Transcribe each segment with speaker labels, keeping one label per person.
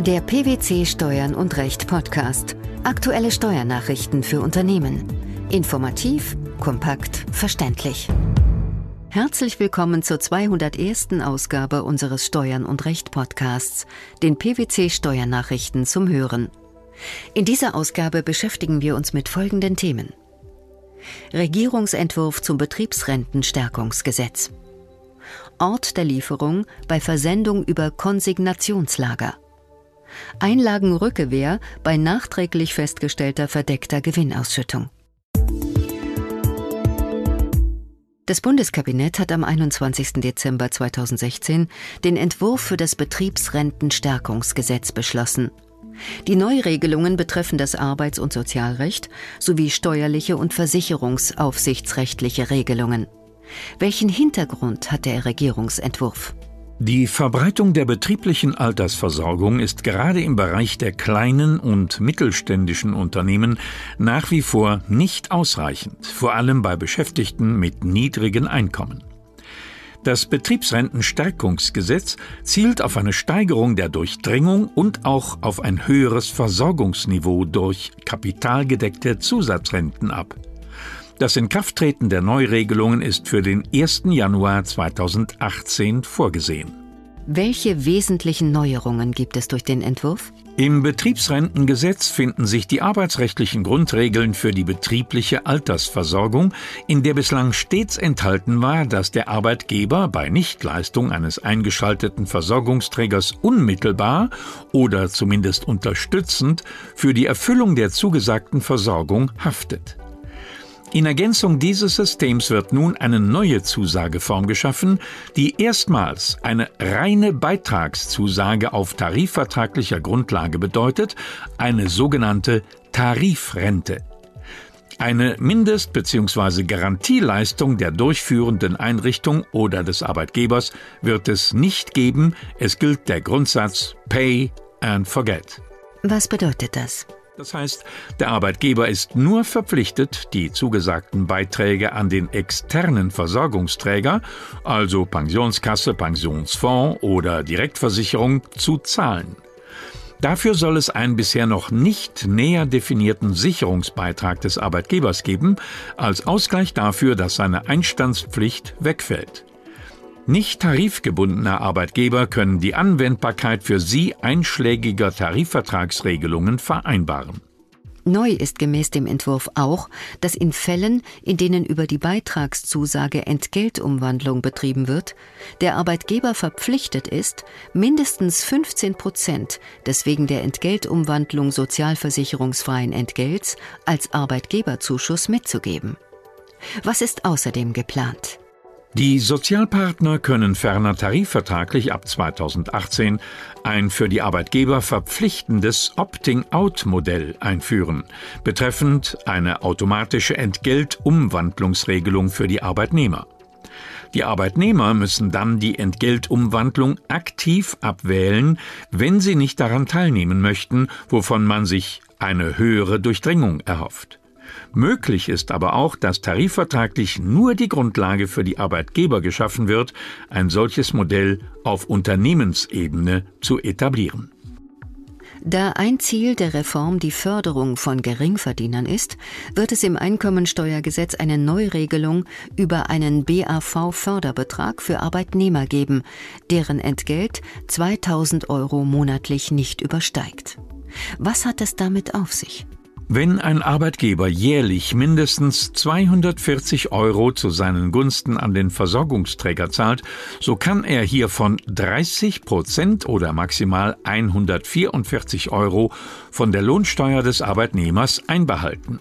Speaker 1: Der PwC Steuern und Recht Podcast. Aktuelle Steuernachrichten für Unternehmen. Informativ, kompakt, verständlich. Herzlich willkommen zur 201. Ausgabe unseres Steuern und Recht Podcasts, den PwC Steuernachrichten zum Hören. In dieser Ausgabe beschäftigen wir uns mit folgenden Themen. Regierungsentwurf zum Betriebsrentenstärkungsgesetz. Ort der Lieferung bei Versendung über Konsignationslager. Einlagenrückewehr bei nachträglich festgestellter verdeckter Gewinnausschüttung. Das Bundeskabinett hat am 21. Dezember 2016 den Entwurf für das Betriebsrentenstärkungsgesetz beschlossen. Die Neuregelungen betreffen das Arbeits- und Sozialrecht sowie steuerliche und versicherungsaufsichtsrechtliche Regelungen. Welchen Hintergrund hat der Regierungsentwurf?
Speaker 2: Die Verbreitung der betrieblichen Altersversorgung ist gerade im Bereich der kleinen und mittelständischen Unternehmen nach wie vor nicht ausreichend, vor allem bei Beschäftigten mit niedrigen Einkommen. Das Betriebsrentenstärkungsgesetz zielt auf eine Steigerung der Durchdringung und auch auf ein höheres Versorgungsniveau durch kapitalgedeckte Zusatzrenten ab. Das Inkrafttreten der Neuregelungen ist für den 1. Januar 2018 vorgesehen.
Speaker 1: Welche wesentlichen Neuerungen gibt es durch den Entwurf?
Speaker 2: Im Betriebsrentengesetz finden sich die arbeitsrechtlichen Grundregeln für die betriebliche Altersversorgung, in der bislang stets enthalten war, dass der Arbeitgeber bei Nichtleistung eines eingeschalteten Versorgungsträgers unmittelbar oder zumindest unterstützend für die Erfüllung der zugesagten Versorgung haftet. In Ergänzung dieses Systems wird nun eine neue Zusageform geschaffen, die erstmals eine reine Beitragszusage auf tarifvertraglicher Grundlage bedeutet, eine sogenannte Tarifrente. Eine Mindest- bzw. Garantieleistung der durchführenden Einrichtung oder des Arbeitgebers wird es nicht geben, es gilt der Grundsatz Pay and Forget.
Speaker 1: Was bedeutet das?
Speaker 2: Das heißt, der Arbeitgeber ist nur verpflichtet, die zugesagten Beiträge an den externen Versorgungsträger, also Pensionskasse, Pensionsfonds oder Direktversicherung, zu zahlen. Dafür soll es einen bisher noch nicht näher definierten Sicherungsbeitrag des Arbeitgebers geben, als Ausgleich dafür, dass seine Einstandspflicht wegfällt. Nicht tarifgebundene Arbeitgeber können die Anwendbarkeit für sie einschlägiger Tarifvertragsregelungen vereinbaren.
Speaker 1: Neu ist gemäß dem Entwurf auch, dass in Fällen, in denen über die Beitragszusage Entgeltumwandlung betrieben wird, der Arbeitgeber verpflichtet ist, mindestens 15 Prozent des wegen der Entgeltumwandlung sozialversicherungsfreien Entgelts als Arbeitgeberzuschuss mitzugeben. Was ist außerdem geplant?
Speaker 2: Die Sozialpartner können ferner tarifvertraglich ab 2018 ein für die Arbeitgeber verpflichtendes Opting-out-Modell einführen, betreffend eine automatische Entgeltumwandlungsregelung für die Arbeitnehmer. Die Arbeitnehmer müssen dann die Entgeltumwandlung aktiv abwählen, wenn sie nicht daran teilnehmen möchten, wovon man sich eine höhere Durchdringung erhofft. Möglich ist aber auch, dass tarifvertraglich nur die Grundlage für die Arbeitgeber geschaffen wird, ein solches Modell auf Unternehmensebene zu etablieren.
Speaker 1: Da ein Ziel der Reform die Förderung von Geringverdienern ist, wird es im Einkommensteuergesetz eine Neuregelung über einen BAV-Förderbetrag für Arbeitnehmer geben, deren Entgelt 2000 Euro monatlich nicht übersteigt. Was hat es damit auf sich?
Speaker 2: Wenn ein Arbeitgeber jährlich mindestens 240 Euro zu seinen Gunsten an den Versorgungsträger zahlt, so kann er hiervon 30 Prozent oder maximal 144 Euro von der Lohnsteuer des Arbeitnehmers einbehalten.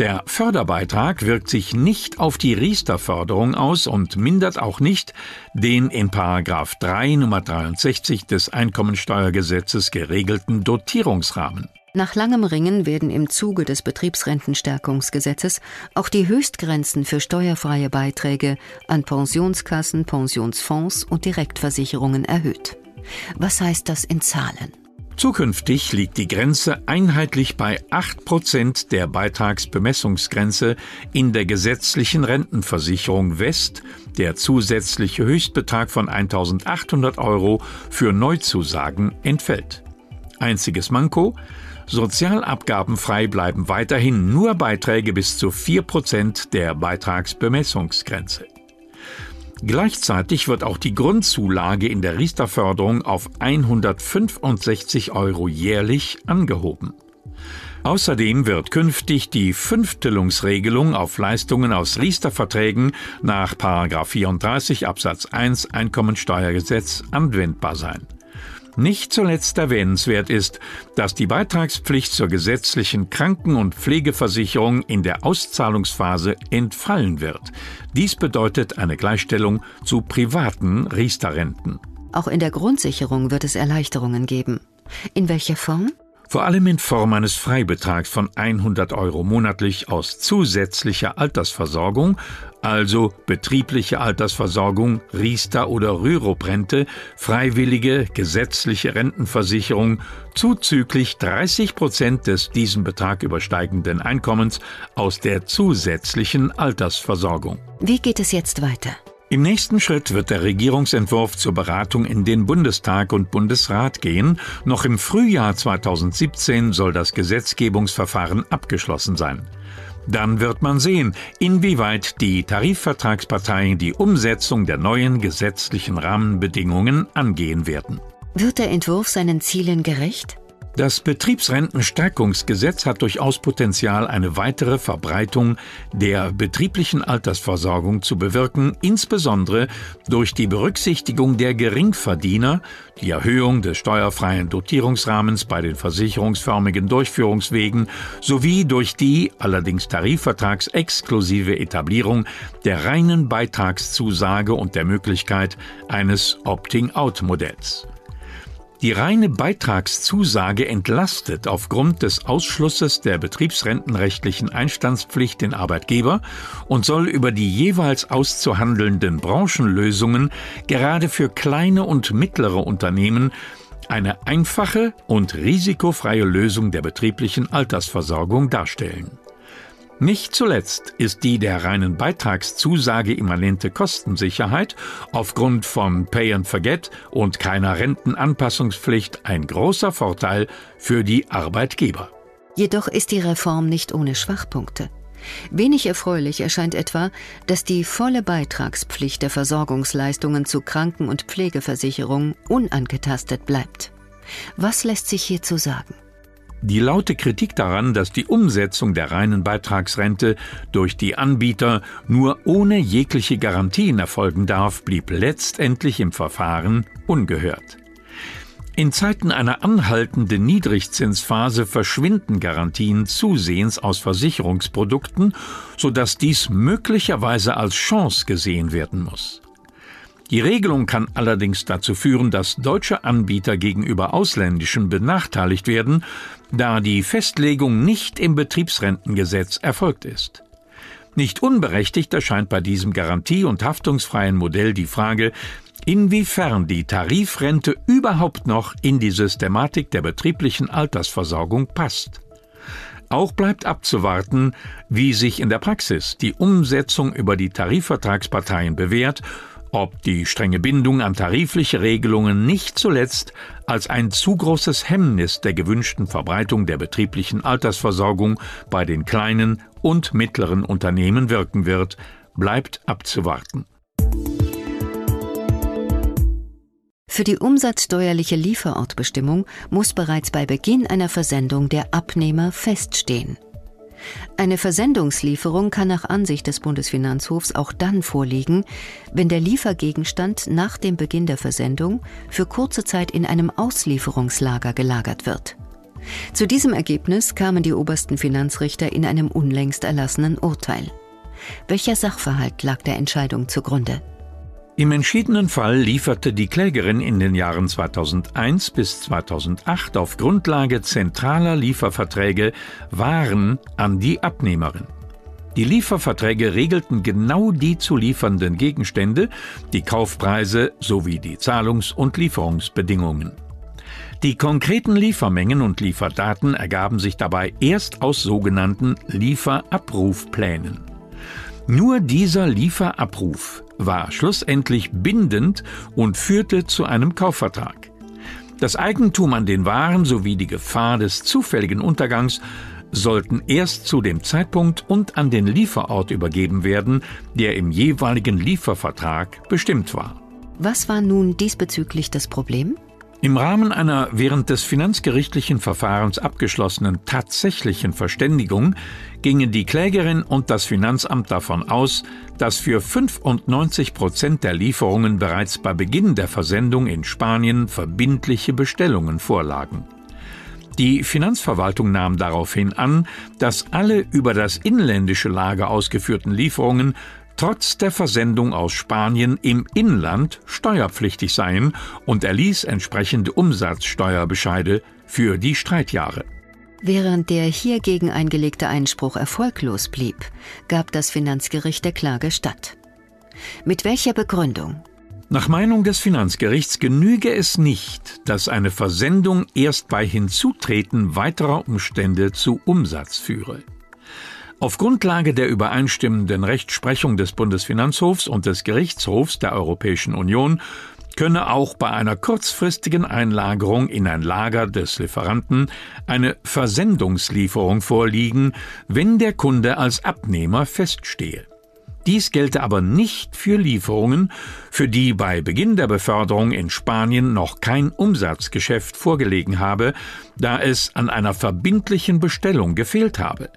Speaker 2: Der Förderbeitrag wirkt sich nicht auf die Riester-Förderung aus und mindert auch nicht den in Paragraph 3 Nummer 63 des Einkommensteuergesetzes geregelten Dotierungsrahmen.
Speaker 1: Nach langem Ringen werden im Zuge des Betriebsrentenstärkungsgesetzes auch die Höchstgrenzen für steuerfreie Beiträge an Pensionskassen, Pensionsfonds und Direktversicherungen erhöht. Was heißt das in Zahlen?
Speaker 2: Zukünftig liegt die Grenze einheitlich bei 8% der Beitragsbemessungsgrenze in der gesetzlichen Rentenversicherung West. Der zusätzliche Höchstbetrag von 1800 Euro für Neuzusagen entfällt. Einziges Manko, sozialabgabenfrei bleiben weiterhin nur Beiträge bis zu 4% der Beitragsbemessungsgrenze. Gleichzeitig wird auch die Grundzulage in der Riester-Förderung auf 165 Euro jährlich angehoben. Außerdem wird künftig die Fünftelungsregelung auf Leistungen aus Riester-Verträgen nach 34 Absatz 1 Einkommensteuergesetz anwendbar sein. Nicht zuletzt erwähnenswert ist, dass die Beitragspflicht zur gesetzlichen Kranken- und Pflegeversicherung in der Auszahlungsphase entfallen wird. Dies bedeutet eine Gleichstellung zu privaten Riester-Renten.
Speaker 1: Auch in der Grundsicherung wird es Erleichterungen geben. In welcher Form?
Speaker 2: Vor allem in Form eines Freibetrags von 100 Euro monatlich aus zusätzlicher Altersversorgung, also betriebliche Altersversorgung, Riester- oder Rürup-Rente, freiwillige gesetzliche Rentenversicherung, zuzüglich 30 Prozent des diesen Betrag übersteigenden Einkommens aus der zusätzlichen Altersversorgung.
Speaker 1: Wie geht es jetzt weiter?
Speaker 2: Im nächsten Schritt wird der Regierungsentwurf zur Beratung in den Bundestag und Bundesrat gehen. Noch im Frühjahr 2017 soll das Gesetzgebungsverfahren abgeschlossen sein. Dann wird man sehen, inwieweit die Tarifvertragsparteien die Umsetzung der neuen gesetzlichen Rahmenbedingungen angehen werden.
Speaker 1: Wird der Entwurf seinen Zielen gerecht?
Speaker 2: Das Betriebsrentenstärkungsgesetz hat durchaus Potenzial, eine weitere Verbreitung der betrieblichen Altersversorgung zu bewirken, insbesondere durch die Berücksichtigung der Geringverdiener, die Erhöhung des steuerfreien Dotierungsrahmens bei den versicherungsförmigen Durchführungswegen sowie durch die allerdings tarifvertragsexklusive Etablierung der reinen Beitragszusage und der Möglichkeit eines Opting-out-Modells. Die reine Beitragszusage entlastet aufgrund des Ausschlusses der betriebsrentenrechtlichen Einstandspflicht den Arbeitgeber und soll über die jeweils auszuhandelnden Branchenlösungen gerade für kleine und mittlere Unternehmen eine einfache und risikofreie Lösung der betrieblichen Altersversorgung darstellen. Nicht zuletzt ist die der reinen Beitragszusage immanente Kostensicherheit aufgrund von Pay and Forget und keiner Rentenanpassungspflicht ein großer Vorteil für die Arbeitgeber.
Speaker 1: Jedoch ist die Reform nicht ohne Schwachpunkte. Wenig erfreulich erscheint etwa, dass die volle Beitragspflicht der Versorgungsleistungen zu Kranken- und Pflegeversicherung unangetastet bleibt. Was lässt sich hierzu sagen?
Speaker 2: Die laute Kritik daran, dass die Umsetzung der reinen Beitragsrente durch die Anbieter nur ohne jegliche Garantien erfolgen darf, blieb letztendlich im Verfahren ungehört. In Zeiten einer anhaltenden Niedrigzinsphase verschwinden Garantien zusehends aus Versicherungsprodukten, sodass dies möglicherweise als Chance gesehen werden muss. Die Regelung kann allerdings dazu führen, dass deutsche Anbieter gegenüber ausländischen benachteiligt werden, da die Festlegung nicht im Betriebsrentengesetz erfolgt ist. Nicht unberechtigt erscheint bei diesem garantie- und haftungsfreien Modell die Frage, inwiefern die Tarifrente überhaupt noch in die Systematik der betrieblichen Altersversorgung passt. Auch bleibt abzuwarten, wie sich in der Praxis die Umsetzung über die Tarifvertragsparteien bewährt ob die strenge Bindung an tarifliche Regelungen nicht zuletzt als ein zu großes Hemmnis der gewünschten Verbreitung der betrieblichen Altersversorgung bei den kleinen und mittleren Unternehmen wirken wird, bleibt abzuwarten.
Speaker 1: Für die umsatzsteuerliche Lieferortbestimmung muss bereits bei Beginn einer Versendung der Abnehmer feststehen. Eine Versendungslieferung kann nach Ansicht des Bundesfinanzhofs auch dann vorliegen, wenn der Liefergegenstand nach dem Beginn der Versendung für kurze Zeit in einem Auslieferungslager gelagert wird. Zu diesem Ergebnis kamen die obersten Finanzrichter in einem unlängst erlassenen Urteil. Welcher Sachverhalt lag der Entscheidung zugrunde?
Speaker 2: Im entschiedenen Fall lieferte die Klägerin in den Jahren 2001 bis 2008 auf Grundlage zentraler Lieferverträge Waren an die Abnehmerin. Die Lieferverträge regelten genau die zu liefernden Gegenstände, die Kaufpreise sowie die Zahlungs- und Lieferungsbedingungen. Die konkreten Liefermengen und Lieferdaten ergaben sich dabei erst aus sogenannten Lieferabrufplänen. Nur dieser Lieferabruf war schlussendlich bindend und führte zu einem Kaufvertrag. Das Eigentum an den Waren sowie die Gefahr des zufälligen Untergangs sollten erst zu dem Zeitpunkt und an den Lieferort übergeben werden, der im jeweiligen Liefervertrag bestimmt war.
Speaker 1: Was war nun diesbezüglich das Problem?
Speaker 2: Im Rahmen einer während des finanzgerichtlichen Verfahrens abgeschlossenen tatsächlichen Verständigung gingen die Klägerin und das Finanzamt davon aus, dass für 95 Prozent der Lieferungen bereits bei Beginn der Versendung in Spanien verbindliche Bestellungen vorlagen. Die Finanzverwaltung nahm daraufhin an, dass alle über das inländische Lager ausgeführten Lieferungen trotz der Versendung aus Spanien im Inland steuerpflichtig seien und erließ entsprechende Umsatzsteuerbescheide für die Streitjahre.
Speaker 1: Während der hiergegen eingelegte Einspruch erfolglos blieb, gab das Finanzgericht der Klage statt. Mit welcher Begründung?
Speaker 2: Nach Meinung des Finanzgerichts genüge es nicht, dass eine Versendung erst bei Hinzutreten weiterer Umstände zu Umsatz führe. Auf Grundlage der übereinstimmenden Rechtsprechung des Bundesfinanzhofs und des Gerichtshofs der Europäischen Union könne auch bei einer kurzfristigen Einlagerung in ein Lager des Lieferanten eine Versendungslieferung vorliegen, wenn der Kunde als Abnehmer feststehe. Dies gelte aber nicht für Lieferungen, für die bei Beginn der Beförderung in Spanien noch kein Umsatzgeschäft vorgelegen habe, da es an einer verbindlichen Bestellung gefehlt habe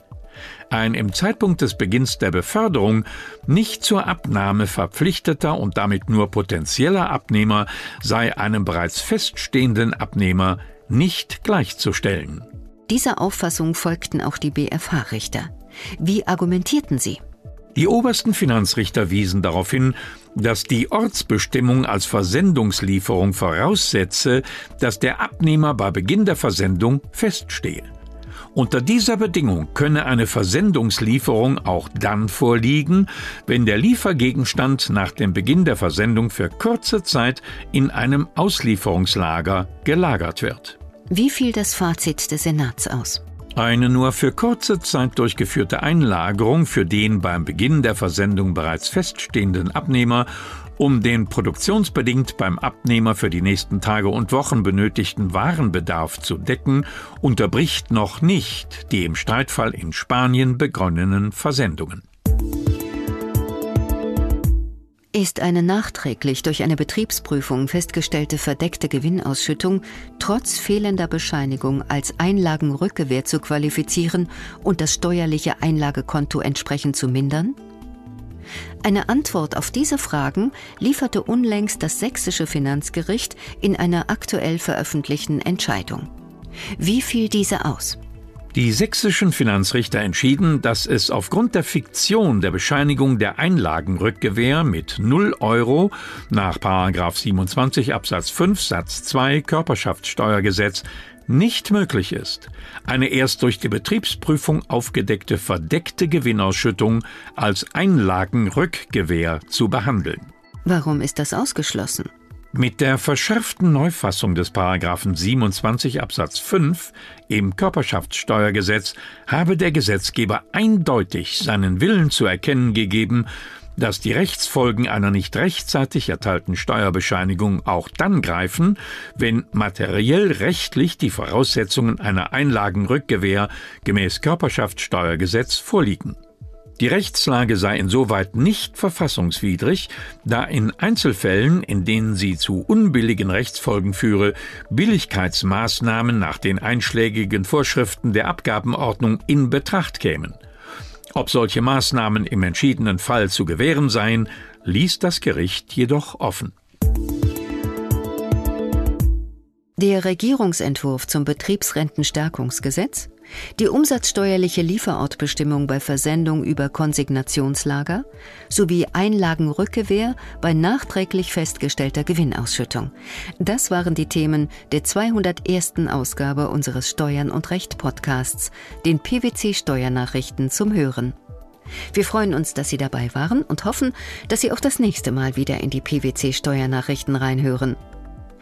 Speaker 2: ein im Zeitpunkt des Beginns der Beförderung nicht zur Abnahme verpflichteter und damit nur potenzieller Abnehmer sei einem bereits feststehenden Abnehmer nicht gleichzustellen.
Speaker 1: Dieser Auffassung folgten auch die BFH-Richter. Wie argumentierten sie?
Speaker 2: Die obersten Finanzrichter wiesen darauf hin, dass die Ortsbestimmung als Versendungslieferung voraussetze, dass der Abnehmer bei Beginn der Versendung feststehe. Unter dieser Bedingung könne eine Versendungslieferung auch dann vorliegen, wenn der Liefergegenstand nach dem Beginn der Versendung für kurze Zeit in einem Auslieferungslager gelagert wird.
Speaker 1: Wie fiel das Fazit des Senats aus?
Speaker 2: Eine nur für kurze Zeit durchgeführte Einlagerung für den beim Beginn der Versendung bereits feststehenden Abnehmer um den produktionsbedingt beim Abnehmer für die nächsten Tage und Wochen benötigten Warenbedarf zu decken, unterbricht noch nicht die im Streitfall in Spanien begonnenen Versendungen.
Speaker 1: Ist eine nachträglich durch eine Betriebsprüfung festgestellte verdeckte Gewinnausschüttung trotz fehlender Bescheinigung als Einlagenrückgewähr zu qualifizieren und das steuerliche Einlagekonto entsprechend zu mindern? Eine Antwort auf diese Fragen lieferte unlängst das sächsische Finanzgericht in einer aktuell veröffentlichten Entscheidung. Wie fiel diese aus?
Speaker 2: Die sächsischen Finanzrichter entschieden, dass es aufgrund der Fiktion der Bescheinigung der Einlagenrückgewähr mit 0 Euro nach 27 Absatz 5 Satz 2 Körperschaftssteuergesetz nicht möglich ist, eine erst durch die Betriebsprüfung aufgedeckte verdeckte Gewinnausschüttung als Einlagenrückgewähr zu behandeln.
Speaker 1: Warum ist das ausgeschlossen?
Speaker 2: Mit der verschärften Neufassung des Paragraphen 27 Absatz 5 im Körperschaftssteuergesetz habe der Gesetzgeber eindeutig seinen Willen zu erkennen gegeben, dass die Rechtsfolgen einer nicht rechtzeitig erteilten Steuerbescheinigung auch dann greifen, wenn materiell rechtlich die Voraussetzungen einer Einlagenrückgewähr gemäß Körperschaftssteuergesetz vorliegen. Die Rechtslage sei insoweit nicht verfassungswidrig, da in Einzelfällen, in denen sie zu unbilligen Rechtsfolgen führe, Billigkeitsmaßnahmen nach den einschlägigen Vorschriften der Abgabenordnung in Betracht kämen. Ob solche Maßnahmen im entschiedenen Fall zu gewähren seien, ließ das Gericht jedoch offen.
Speaker 1: Der Regierungsentwurf zum Betriebsrentenstärkungsgesetz, die umsatzsteuerliche Lieferortbestimmung bei Versendung über Konsignationslager sowie Einlagenrückgewähr bei nachträglich festgestellter Gewinnausschüttung. Das waren die Themen der 201. Ausgabe unseres Steuern und Recht Podcasts, den PwC Steuernachrichten zum Hören. Wir freuen uns, dass Sie dabei waren und hoffen, dass Sie auch das nächste Mal wieder in die PwC Steuernachrichten reinhören.